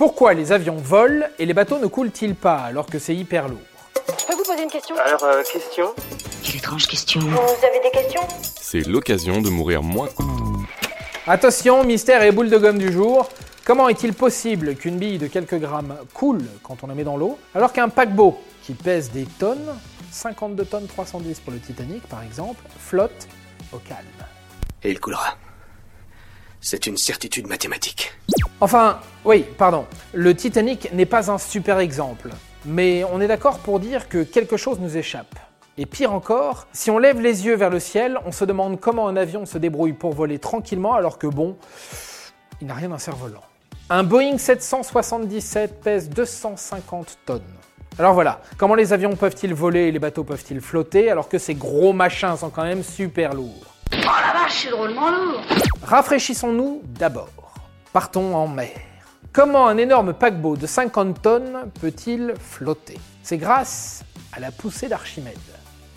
Pourquoi les avions volent et les bateaux ne coulent-ils pas alors que c'est hyper lourd? Je peux vous poser une question? Alors, euh, question? Quelle étrange question. Vous avez des questions? C'est l'occasion de mourir moins. Attention, mystère et boule de gomme du jour. Comment est-il possible qu'une bille de quelques grammes coule quand on la met dans l'eau, alors qu'un paquebot qui pèse des tonnes, 52 tonnes 310 pour le Titanic par exemple, flotte au calme? Et il coulera. C'est une certitude mathématique. Enfin, oui, pardon, le Titanic n'est pas un super exemple, mais on est d'accord pour dire que quelque chose nous échappe. Et pire encore, si on lève les yeux vers le ciel, on se demande comment un avion se débrouille pour voler tranquillement alors que bon, il n'a rien d'un cerf-volant. Un Boeing 777 pèse 250 tonnes. Alors voilà, comment les avions peuvent-ils voler et les bateaux peuvent-ils flotter alors que ces gros machins sont quand même super lourds Oh la vache, c'est drôlement lourd. Rafraîchissons-nous d'abord. Partons en mer. Comment un énorme paquebot de 50 tonnes peut-il flotter? C'est grâce à la poussée d'Archimède,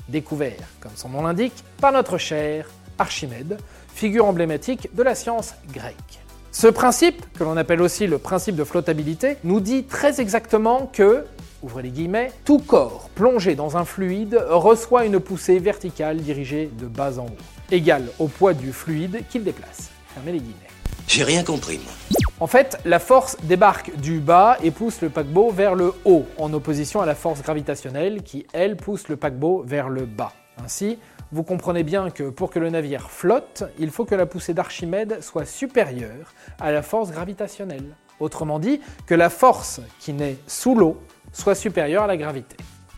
découvert, comme son nom l'indique, par notre cher Archimède, figure emblématique de la science grecque. Ce principe, que l'on appelle aussi le principe de flottabilité, nous dit très exactement que, ouvrez les guillemets, tout corps plongé dans un fluide reçoit une poussée verticale dirigée de bas en haut, égale au poids du fluide qu'il déplace. Fermez les guillemets. J'ai rien compris, moi. En fait, la force débarque du bas et pousse le paquebot vers le haut, en opposition à la force gravitationnelle qui, elle, pousse le paquebot vers le bas. Ainsi, vous comprenez bien que pour que le navire flotte, il faut que la poussée d'Archimède soit supérieure à la force gravitationnelle. Autrement dit, que la force qui naît sous l'eau soit supérieure à la gravité.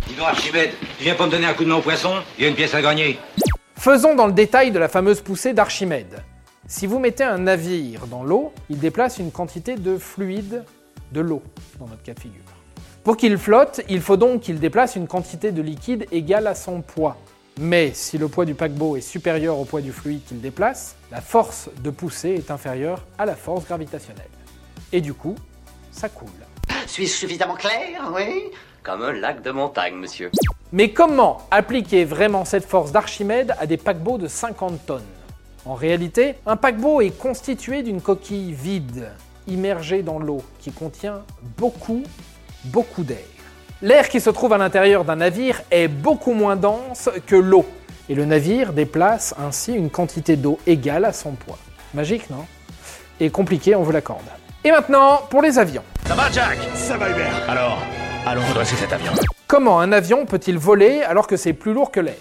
Dis donc Archimède, tu viens pas me donner un coup de main au poisson? Il y a une pièce à gagner. Faisons dans le détail de la fameuse poussée d'Archimède. Si vous mettez un navire dans l'eau, il déplace une quantité de fluide de l'eau, dans notre cas de figure. Pour qu'il flotte, il faut donc qu'il déplace une quantité de liquide égale à son poids. Mais si le poids du paquebot est supérieur au poids du fluide qu'il déplace, la force de poussée est inférieure à la force gravitationnelle. Et du coup, ça coule. Suis-je suffisamment clair, oui Comme un lac de montagne, monsieur. Mais comment appliquer vraiment cette force d'Archimède à des paquebots de 50 tonnes? En réalité, un paquebot est constitué d'une coquille vide, immergée dans l'eau, qui contient beaucoup, beaucoup d'air. L'air qui se trouve à l'intérieur d'un navire est beaucoup moins dense que l'eau, et le navire déplace ainsi une quantité d'eau égale à son poids. Magique, non? Et compliqué, on vous l'accorde. Et maintenant, pour les avions. Ça va Jack Ça va Hubert. Alors, allons redresser cet avion. Comment un avion peut-il voler alors que c'est plus lourd que l'air?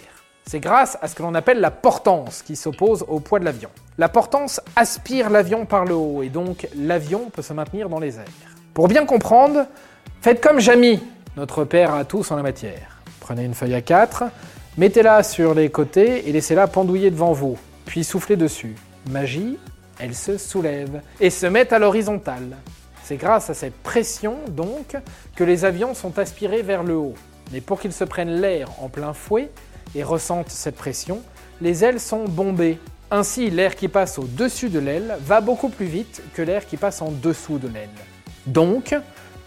C'est grâce à ce que l'on appelle la portance qui s'oppose au poids de l'avion. La portance aspire l'avion par le haut et donc l'avion peut se maintenir dans les airs. Pour bien comprendre, faites comme Jamy, notre père à tous en la matière. Prenez une feuille à 4, mettez-la sur les côtés et laissez-la pendouiller devant vous, puis soufflez dessus. Magie, elle se soulève et se met à l'horizontale. C'est grâce à cette pression, donc, que les avions sont aspirés vers le haut. Mais pour qu'ils se prennent l'air en plein fouet et ressentent cette pression, les ailes sont bombées. Ainsi, l'air qui passe au-dessus de l'aile va beaucoup plus vite que l'air qui passe en dessous de l'aile. Donc,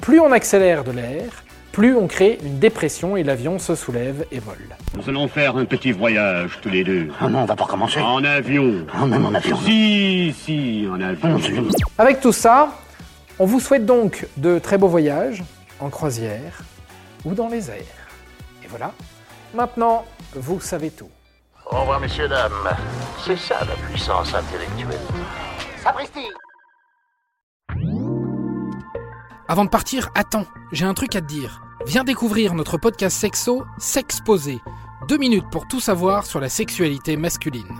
plus on accélère de l'air, plus on crée une dépression et l'avion se soulève et vole. Nous allons faire un petit voyage tous les deux. Ah non, on va pas commencer. En avion. Ah, même en avion. Si, si, en avion. Avec tout ça, on vous souhaite donc de très beaux voyages en croisière ou dans les airs. Et voilà, maintenant, vous savez tout. Au revoir, messieurs, dames. C'est ça la puissance intellectuelle. Sapristi Avant de partir, attends, j'ai un truc à te dire. Viens découvrir notre podcast sexo, S'exposer. Deux minutes pour tout savoir sur la sexualité masculine.